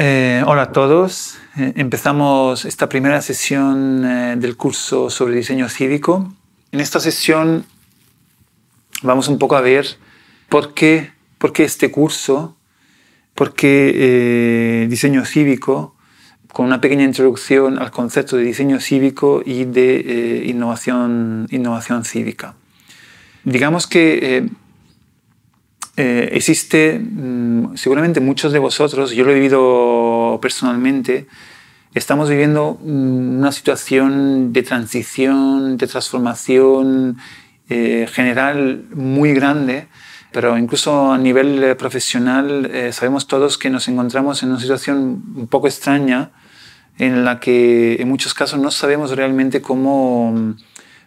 Eh, hola a todos. Eh, empezamos esta primera sesión eh, del curso sobre diseño cívico. En esta sesión vamos un poco a ver por qué, por qué este curso, por qué diseño cívico, con una pequeña introducción al concepto de diseño cívico y de innovación, innovación cívica. Digamos que eh, existe, mm, seguramente muchos de vosotros, yo lo he vivido personalmente, estamos viviendo mm, una situación de transición, de transformación eh, general muy grande, pero incluso a nivel eh, profesional sabemos todos que nos encontramos en una situación un poco extraña en la que en muchos casos no sabemos realmente cómo,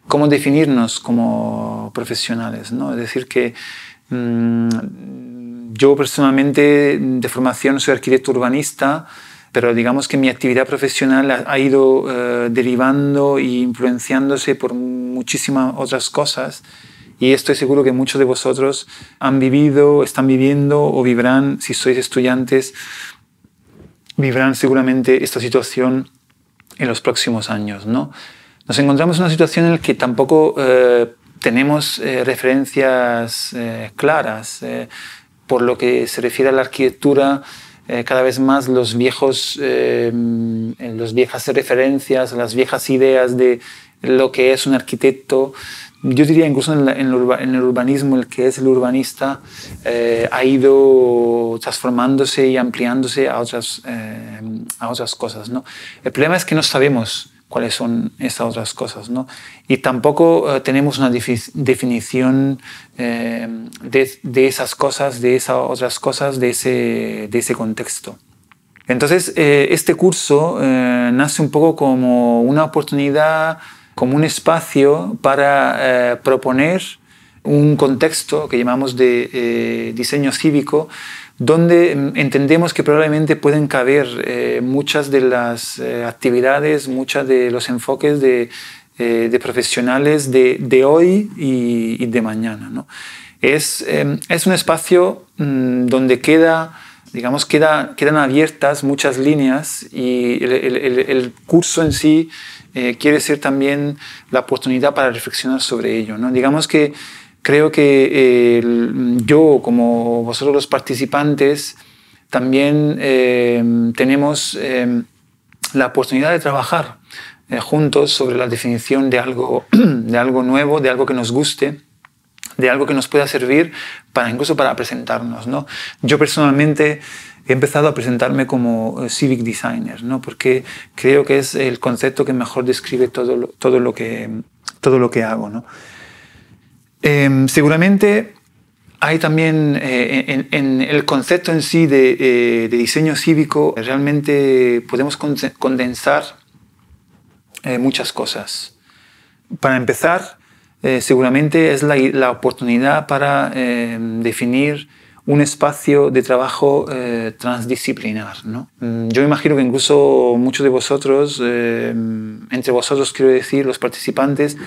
cómo definirnos como profesionales. ¿no? Es decir, que Mm, yo personalmente de formación soy arquitecto urbanista, pero digamos que mi actividad profesional ha ido eh, derivando e influenciándose por muchísimas otras cosas. Y estoy seguro que muchos de vosotros han vivido, están viviendo o vivirán, si sois estudiantes, vivirán seguramente esta situación en los próximos años. ¿no? Nos encontramos en una situación en la que tampoco eh, tenemos eh, referencias eh, claras. Eh, por lo que se refiere a la arquitectura, cada vez más los viejos, las viejas referencias, las viejas ideas de lo que es un arquitecto, yo diría incluso en, el urbanismo, el que es el urbanista, ha ido transformándose y ampliándose a otras, a otras cosas. ¿no? El problema es que no sabemos cuáles son esas otras cosas. ¿no? Y tampoco eh, tenemos una definición eh, de, esas cosas, de esas otras cosas, de ese, de ese contexto. Entonces, eh, este curso nace un poco como una oportunidad, como un espacio para proponer un contexto que llamamos de diseño cívico, donde entendemos que probablemente pueden caber eh, muchas de las eh, actividades, muchos de los enfoques de, eh, profesionales de, hoy y, de mañana. Es, em, es, un espacio mm, donde queda, digamos, queda, quedan abiertas muchas líneas y el, curso en sí quiere ser también la oportunidad para reflexionar sobre ello. ¿no? Digamos que creo que yo, como vosotros los participantes, también eh, tenemos eh, la oportunidad de trabajar eh, juntos sobre la definición de algo, de algo nuevo, de algo que nos guste, de algo que nos pueda servir para incluso para presentarnos. ¿no? Yo personalmente he empezado a presentarme como civic designer, ¿no? porque creo que es el concepto que mejor describe todo todo lo, que, todo lo que hago. ¿no? Em, seguramente hay también eh, en, el concepto en sí de, eh, diseño cívico, realmente podemos condensar eh, muchas cosas. Para empezar, seguramente es la, oportunidad para em, definir un espacio de trabajo transdisciplinar. Mm, yo imagino que incluso muchos de vosotros, em, entre vosotros quiero decir, los participantes,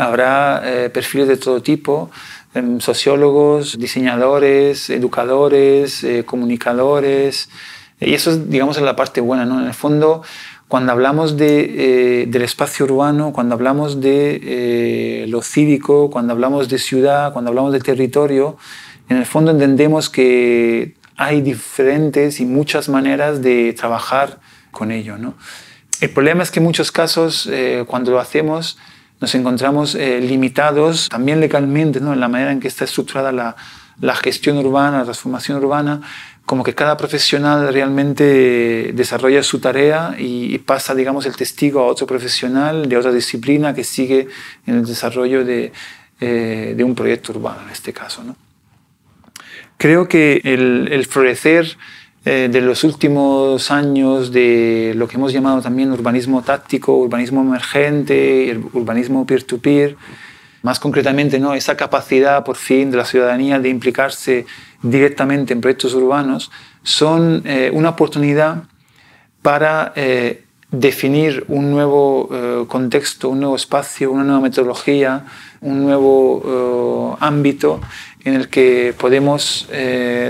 Habrá eh, perfiles de todo tipo, em, sociólogos, diseñadores, educadores, eh, comunicadores, y eso es, digamos, la parte buena, ¿no? En el fondo, cuando hablamos de, eh, del espacio urbano, cuando hablamos de lo cívico, cuando hablamos de ciudad, cuando hablamos de territorio, en el fondo entendemos que hay diferentes y muchas maneras de trabajar con ello, ¿no? El problema es que en muchos casos, cuando lo hacemos, nos encontramos eh, limitados también legalmente ¿no? en la manera en que está estructurada la, la gestión urbana, la transformación urbana, como que cada profesional realmente desarrolla su tarea y, pasa, digamos, el testigo a otro profesional de otra disciplina que sigue en el desarrollo de, eh, de un proyecto urbano, en este caso. ¿no? Creo que el, el florecer eh, de los últimos años de lo que hemos llamado también urbanismo táctico, urbanismo emergente, urbanismo peer-to-peer, más concretamente ¿no? esa capacidad por fin de la ciudadanía de implicarse directamente en proyectos urbanos, son eh, una oportunidad para eh, definir un nuevo contexto, un nuevo espacio, una nueva metodología, un nuevo ámbito en el que podemos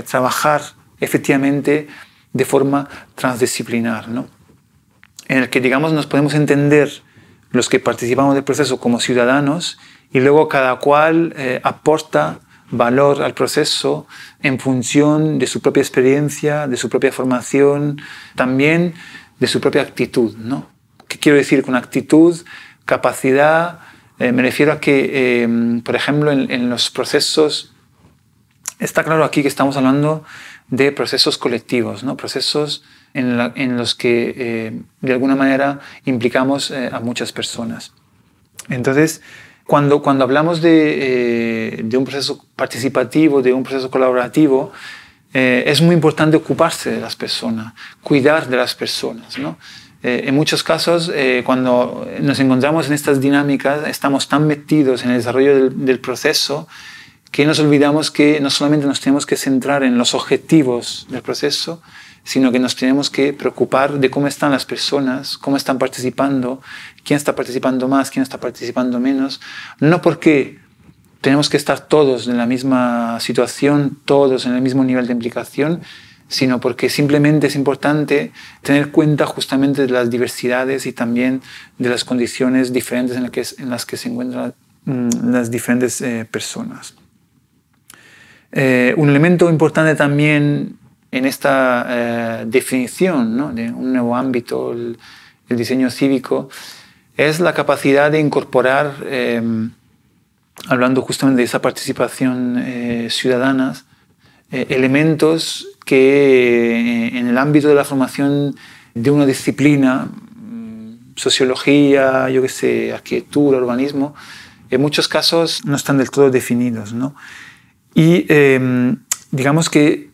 trabajar efectivamente de forma transdisciplinar, ¿no? en el que digamos nos podemos entender los que participamos del proceso como ciudadanos y luego cada cual eh, aporta valor al proceso en función de su propia experiencia, de su propia formación, también de su propia actitud. ¿no? ¿Qué quiero decir con actitud? Capacidad, eh, me refiero a que, eh, por ejemplo, en, en los procesos, está claro aquí que estamos hablando de procesos colectivos, ¿no? procesos en, los que eh, de alguna manera implicamos eh, a muchas personas. Entonces, cuando, cuando hablamos de, eh, de, un proceso participativo, de un proceso colaborativo, es muy importante ocuparse de las personas, cuidar de las personas. ¿no? en muchos casos, cuando nos encontramos en estas dinámicas, estamos tan metidos en el desarrollo del, del proceso que nos olvidamos que no solamente nos tenemos que centrar en los objetivos del proceso, sino que nos tenemos que preocupar de cómo están las personas, cómo están participando, quién está participando más, quién está participando menos, no porque tenemos que estar todos en la misma situación, todos en el mismo nivel de implicación, sino porque simplemente es importante tener cuenta justamente de las diversidades y también de las condiciones diferentes en, las que, se encuentran mm, las diferentes eh, personas. Eh, un elemento importante también en esta eh, definición de un nuevo ámbito, el, diseño cívico, es la capacidad de incorporar, em, hablando justamente de esa participación eh, ciudadana, elementos que en el ámbito de la formación de una disciplina, mm, sociología, yo qué sé, arquitectura, urbanismo, en muchos casos no están del todo definidos. ¿no? Y em, digamos que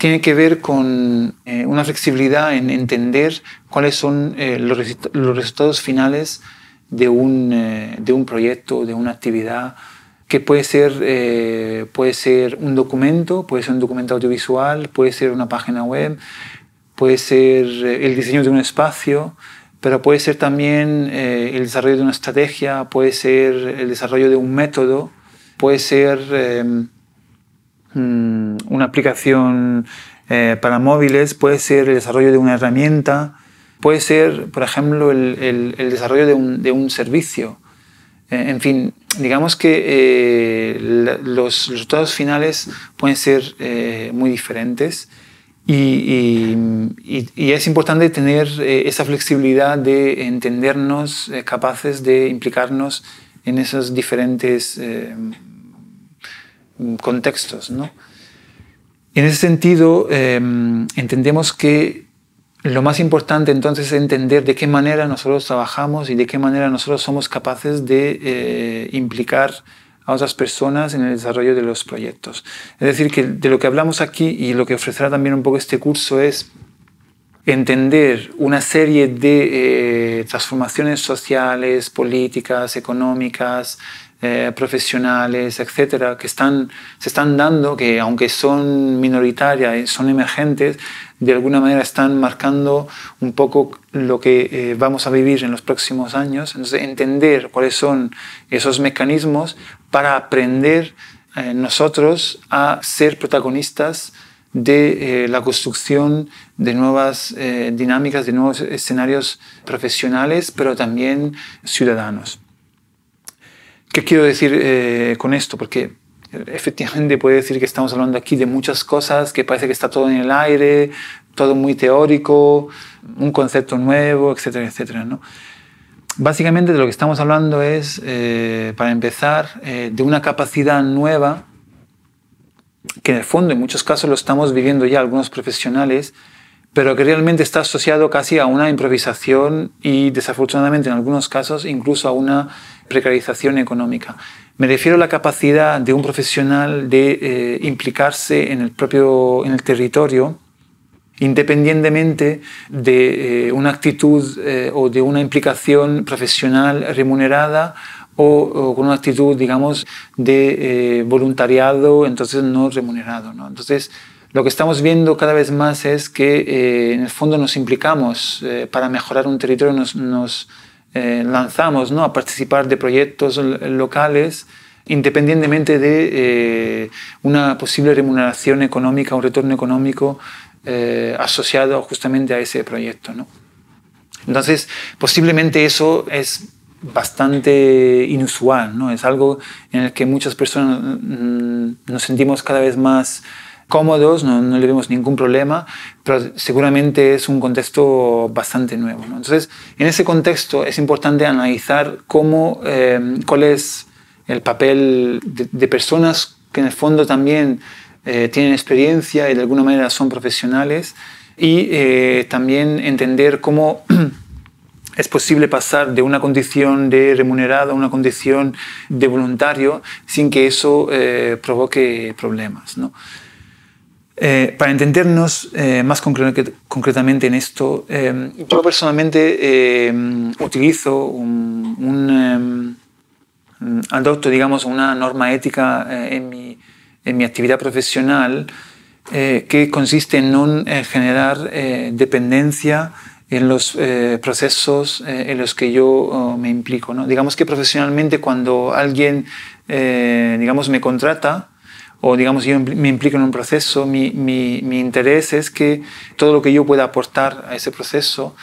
tiene que ver con eh, una flexibilidad en entender cuáles son eh, los, resultados finales de un, eh, de un, proyecto, de una actividad, que puede ser, puede ser un documento, puede ser un documento audiovisual, puede ser una página web, puede ser el diseño de un espacio, pero puede ser también el desarrollo de una estrategia, puede ser el desarrollo de un método, puede ser em, Mm, una aplicación eh, para móviles, puede ser el desarrollo de una herramienta, puede ser, por ejemplo, el, desarrollo de un, servicio. Eh, en fin, digamos que eh, los resultados finales pueden ser muy diferentes y, es importante tener esa flexibilidad de entendernos capaces de implicarnos en esos diferentes contextos. ¿no? En ese sentido, em, entendemos que lo más importante entonces es entender de qué manera nosotros trabajamos y de qué manera nosotros somos capaces de eh, implicar a otras personas en el desarrollo de los proyectos. Es decir, que de lo que hablamos aquí y lo que ofrecerá también un poco este curso es entender una serie de eh, transformaciones sociales, políticas, económicas, eh, profesionales, etcétera, que están, se están dando, que aunque son minoritarias, son emergentes, de alguna manera están marcando un poco lo que eh, vamos a vivir en los próximos años. Entonces, entender cuáles son esos mecanismos para aprender eh, nosotros a ser protagonistas de la construcción de nuevas dinámicas, de nuevos escenarios profesionales, pero también ciudadanos. ¿Qué quiero decir eh, con esto? Porque efectivamente puede decir que estamos hablando aquí de muchas cosas, que parece que está todo en el aire, todo muy teórico, un concepto nuevo, etcétera, etcétera. ¿no? básicamente de lo que estamos hablando es, eh, para empezar, eh, de una capacidad nueva que en el fondo en muchos casos lo estamos viviendo ya algunos profesionales, pero que realmente está asociado casi a una improvisación y desafortunadamente en algunos casos incluso a una precarización económica. Me refiero a la capacidad de un profesional de eh, implicarse en el propio en el territorio independientemente de eh, una actitud eh, o de una implicación profesional remunerada o, con una actitud, digamos, de voluntariado, entonces no remunerado. ¿no? Entonces, lo que estamos viendo cada vez más es que en el fondo nos implicamos para mejorar un territorio, nos lanzamos ¿no? a participar de proyectos locales independientemente de una posible remuneración económica, un retorno económico eh, asociado justamente a ese proyecto. ¿no? Entonces, posiblemente eso es bastante inusual, ¿no? es algo en el que muchas personas mm, nos sentimos cada vez más cómodos, no, no, le vemos ningún problema, pero seguramente es un contexto bastante nuevo. Entonces, en ese contexto es importante analizar cómo, eh, cuál es el papel de, de, personas que en el fondo también eh, tienen experiencia y de alguna manera son profesionales y eh, también entender cómo es posible pasar de una condición de remunerado a una condición de voluntario sin que eso eh, provoque problemas. ¿no? Para entendernos más concretamente en esto, yo personalmente utilizo un, un adopto, digamos, una norma ética en mi en mi actividad profesional eh, que consiste en no eh, generar eh, dependencia en los procesos en los que yo oh, me implico. ¿no? Digamos que profesionalmente cuando alguien digamos, me contrata o digamos yo me implico en un proceso, mi, mi, interés es que todo lo que yo pueda aportar a ese proceso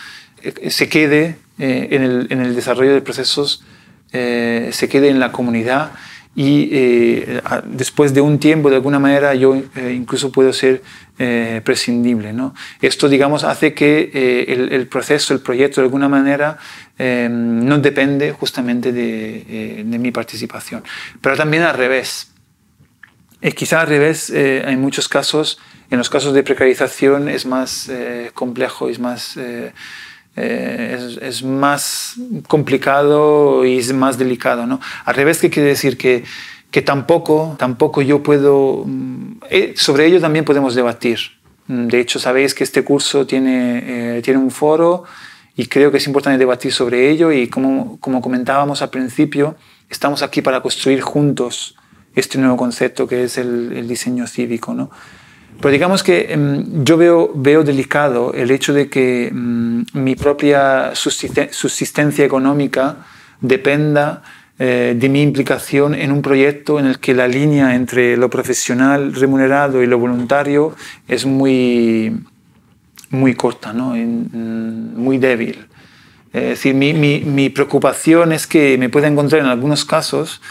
se quede en el, en, el, desarrollo de procesos, se quede en la comunidad y eh, después de un tiempo, de alguna manera, yo eh, incluso puedo ser eh, prescindible. ¿no? Esto, digamos, hace que el, proceso, el proyecto, de alguna manera, no depende justamente de, mi participación. Pero también al revés. Quizá al revés, en muchos casos, en los casos de precarización, es más complejo, es más eh, es, más complicado y es más delicado. ¿no? Al revés, ¿qué quiere decir? Que, que tampoco, tampoco yo puedo... Mm, eh, sobre ello también podemos debatir. Mm, de hecho, sabéis que este curso tiene, eh, tiene un foro y creo que es importante debatir sobre ello y como, como comentábamos al principio, estamos aquí para construir juntos este nuevo concepto que es el, el diseño cívico. ¿no? Pero digamos que em, yo veo, veo delicado el hecho de que em, mi propia subsistencia económica dependa eh, de mi implicación en un proyecto en el que la línea entre lo profesional remunerado y lo voluntario es muy, muy corta, ¿no? muy débil. Es decir, mi, mi, mi preocupación es que me pueda encontrar en algunos casos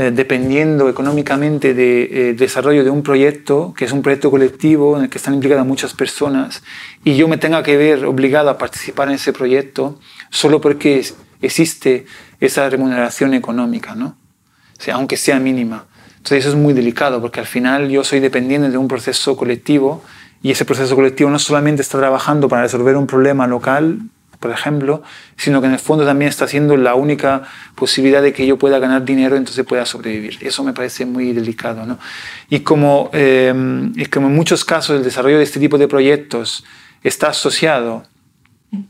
eh, dependiendo económicamente del de, eh, desarrollo de un proyecto, que es un proyecto colectivo en el que están implicadas muchas personas, y yo me tenga que ver obligado a participar en ese proyecto solo porque existe esa remuneración económica, ¿no? Aunque sea mínima. Entonces eso es muy delicado porque al final yo soy dependiente de un proceso colectivo y ese proceso colectivo no solamente está trabajando para resolver un problema local por ejemplo, sino que en el fondo también está siendo la única posibilidad de que yo pueda ganar dinero entonces pueda sobrevivir. Eso me parece muy delicado. ¿no? Y como, eh, como en muchos casos el desarrollo de este tipo de proyectos está asociado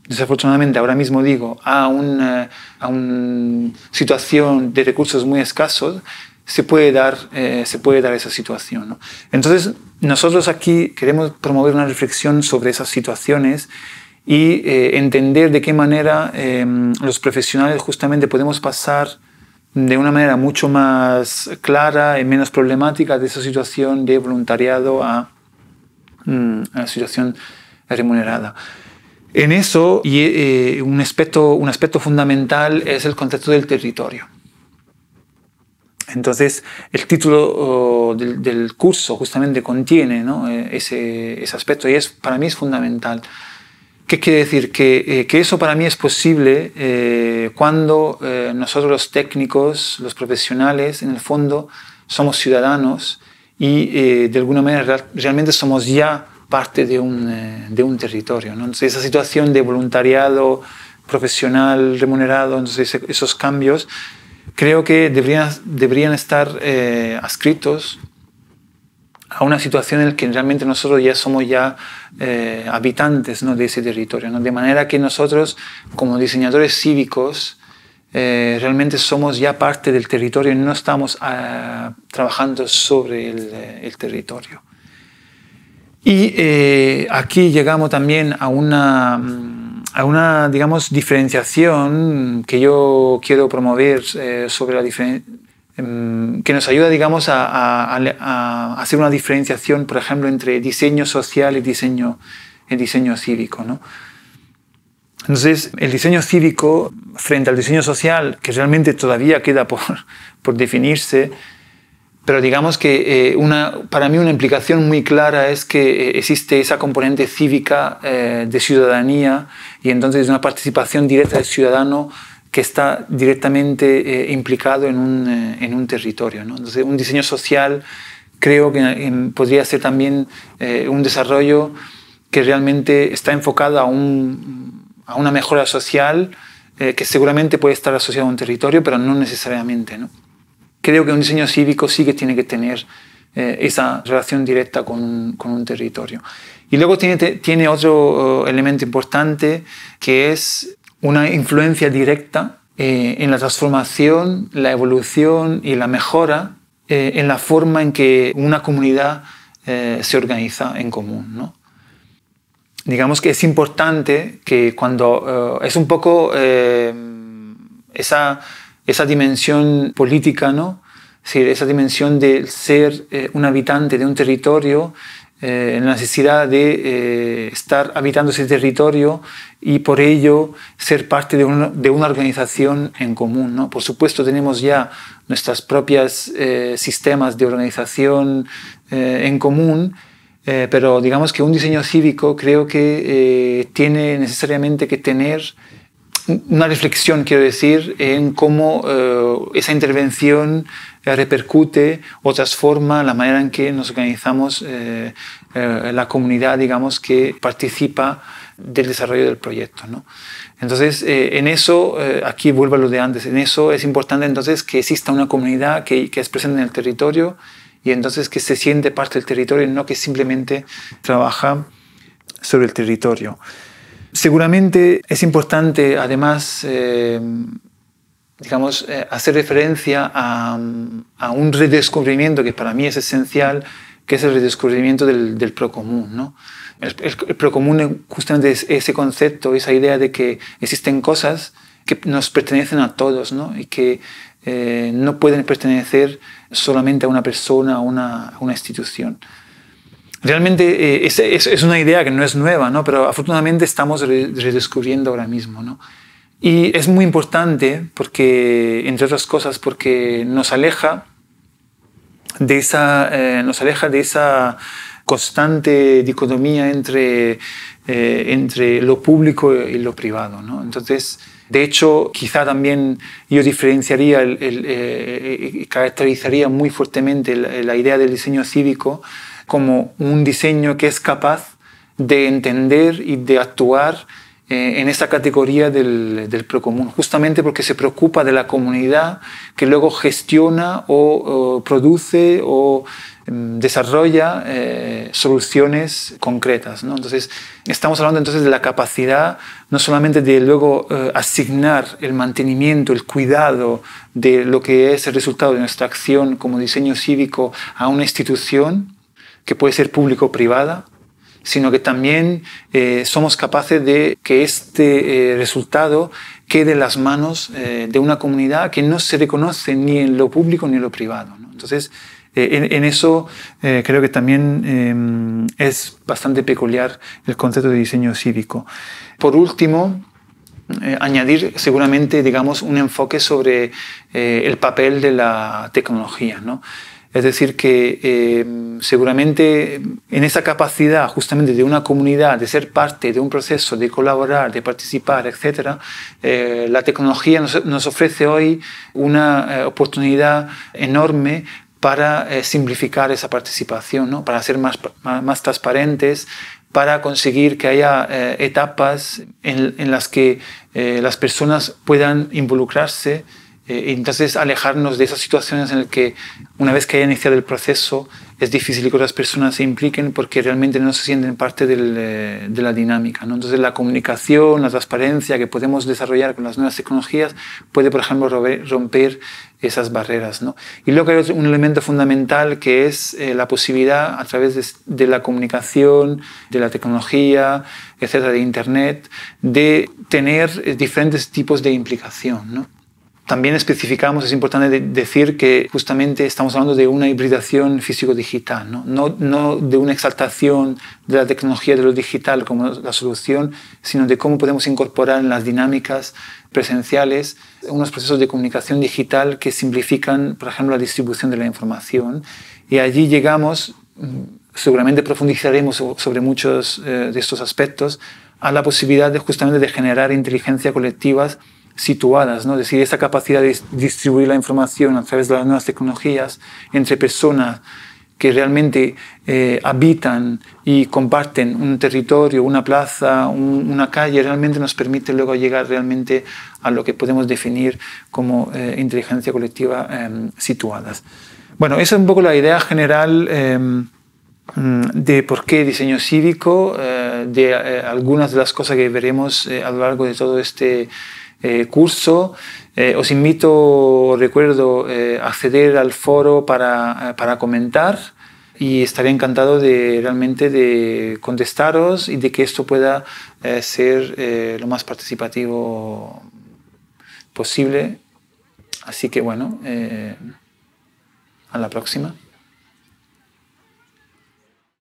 desafortunadamente ahora mismo digo, a una, a una situación de recursos muy escasos, se puede dar, eh, se puede dar esa situación. ¿no? Entonces, nosotros aquí queremos promover una reflexión sobre esas situaciones y eh, entender de qué manera em, los profesionales justamente podemos pasar de una manera mucho más clara y menos problemática de esa situación de voluntariado a, mm, a situación remunerada. En eso, y, eh, un, aspecto, un aspecto fundamental es el concepto del territorio. Entonces, el título del, del, curso justamente contiene ¿no? Eh, ese, ese, aspecto y es, para mí es fundamental. ¿Qué quiere decir? Que, que eso para mí es posible cuando nosotros los técnicos, los profesionales, en el fondo, somos ciudadanos y de alguna manera realmente somos ya parte de un, de un territorio. ¿no? Entonces, esa situación de voluntariado profesional remunerado, entonces esos cambios creo que deberían, deberían estar eh, adscritos a una situación en la que realmente nosotros ya somos ya eh, habitantes ¿no? de ese territorio, ¿no? de manera que nosotros como diseñadores cívicos eh, realmente somos ya parte del territorio y no estamos ah, trabajando sobre el, el territorio. Y aquí llegamos también a una mm, a una, digamos, diferenciación que yo quiero promover eh, sobre la em, que nos ayuda, digamos, a, hacer una diferenciación, por ejemplo, entre diseño social y diseño, el diseño cívico. ¿no? Entonces, el diseño cívico frente al diseño social, que realmente todavía queda por, por definirse, pero digamos que eh, una, para mí una implicación muy clara es que eh, existe esa componente cívica eh, de ciudadanía y entonces una participación directa del ciudadano que está directamente implicado en un, en un territorio. Entonces un diseño social creo que podría ser también un desarrollo que realmente está enfocado a, un, a una mejora social que seguramente puede estar asociado a un territorio, pero no necesariamente. creo que un diseño cívico sí que tiene que tener eh, esa relación directa con con un, territorio. Y luego tiene, tiene otro eh, elemento importante que es una influencia directa eh, en la transformación, la evolución y la mejora en la forma en que una comunidad se organiza en común. ¿no? Digamos que es importante que cuando es un poco esa esa dimensión política, ¿no? esa dimensión de ser eh, un habitante de un territorio, eh, la necesidad de eh, estar habitando ese territorio y por ello ser parte de una, de una organización en común. ¿no? Por supuesto tenemos ya nuestros propios sistemas de organización en común, pero digamos que un diseño cívico creo que tiene necesariamente que tener una reflexión, quiero decir, en cómo eh, esa intervención eh, repercute o transforma la manera en que nos organizamos eh, la comunidad, digamos, que participa del desarrollo del proyecto. ¿no? Entonces, en eso, aquí vuelvo a lo de antes, en eso es importante entonces que exista una comunidad que, que es presente en el territorio y entonces que se siente parte del territorio y no que simplemente trabaja sobre el territorio. Seguramente es importante, además, eh, digamos, eh, hacer referencia a, un redescubrimiento que para mí es esencial, que es el redescubrimiento del, del procomún. ¿no? El, el, procomún justamente es ese concepto, esa idea de que existen cosas que nos pertenecen a todos ¿no? y que eh, no pueden pertenecer solamente a una persona o una, a una institución. Realmente eh, es, una idea que no es nueva, ¿no? pero afortunadamente estamos redescubriendo ahora mismo. ¿no? Y es muy importante porque, entre otras cosas, porque nos aleja de esa, eh, nos aleja de esa constante dicotomía entre, eh, entre lo público y lo privado. ¿no? Entonces, de hecho, quizá también yo diferenciaría y caracterizaría muy fuertemente la idea del diseño cívico como un diseño que es capaz de entender y de actuar eh, en esa categoría del, del, procomún, justamente porque se preocupa de la comunidad que luego gestiona o, produce o em, desarrolla eh, soluciones concretas. ¿no? Entonces, estamos hablando entonces de la capacidad no solamente de luego eh, asignar el mantenimiento, el cuidado de lo que es el resultado de nuestra acción como diseño cívico a una institución, que puede ser público o privada, sino que también eh, somos capaces de que este eh, resultado quede en las manos eh, de una comunidad que no se reconoce ni en lo público ni en lo privado. Entonces, en, eso creo que también es bastante peculiar el concepto de diseño cívico. Por último, añadir seguramente digamos, un enfoque sobre el papel de la tecnología. ¿no? Es decir, que eh, seguramente en esa capacidad justamente de una comunidad, de ser parte de un proceso, de colaborar, de participar, etc., eh, la tecnología nos, ofrece hoy una eh, oportunidad enorme para simplificar esa participación, ¿no? para ser más, más, transparentes, para conseguir que haya etapas en, en, las que las personas puedan involucrarse eh, entonces alejarnos de esas situaciones en las que una vez que haya iniciado el proceso es difícil que otras personas se impliquen porque realmente no se sienten parte eh, de la dinámica. ¿no? Entonces la comunicación, la transparencia que podemos desarrollar con las nuevas tecnologías puede, por ejemplo, romper esas barreras. ¿no? Y luego hay un elemento fundamental que es eh, la posibilidad a través de, de, la comunicación, de la tecnología, etcétera, de Internet, de tener diferentes tipos de implicación. ¿no? También especificamos, es importante decir que justamente estamos hablando de una hibridación físico-digital, ¿no? No, de una exaltación de la tecnología de lo digital como la solución, sino de cómo podemos incorporar en las dinámicas presenciales unos procesos de comunicación digital que simplifican, por ejemplo, la distribución de la información. Y allí llegamos, seguramente profundizaremos sobre muchos eh, de estos aspectos, a la posibilidad de justamente de generar inteligencia colectivas situadas, ¿no? es decir, esa capacidad de distribuir la información a través de las nuevas tecnologías entre personas que realmente eh, habitan y comparten un territorio, una plaza, una calle, realmente nos permite luego llegar realmente a lo que podemos definir como eh, inteligencia colectiva em, situadas. Bueno, esa es un poco la idea general em, de por qué diseño cívico, eh, de algunas de las cosas que veremos a lo largo de todo este eh, curso. Eh, os invito, recuerdo, eh, acceder al foro para, para, comentar y estaré encantado de realmente de contestaros y de que esto pueda ser lo más participativo posible. Así que bueno, a la próxima.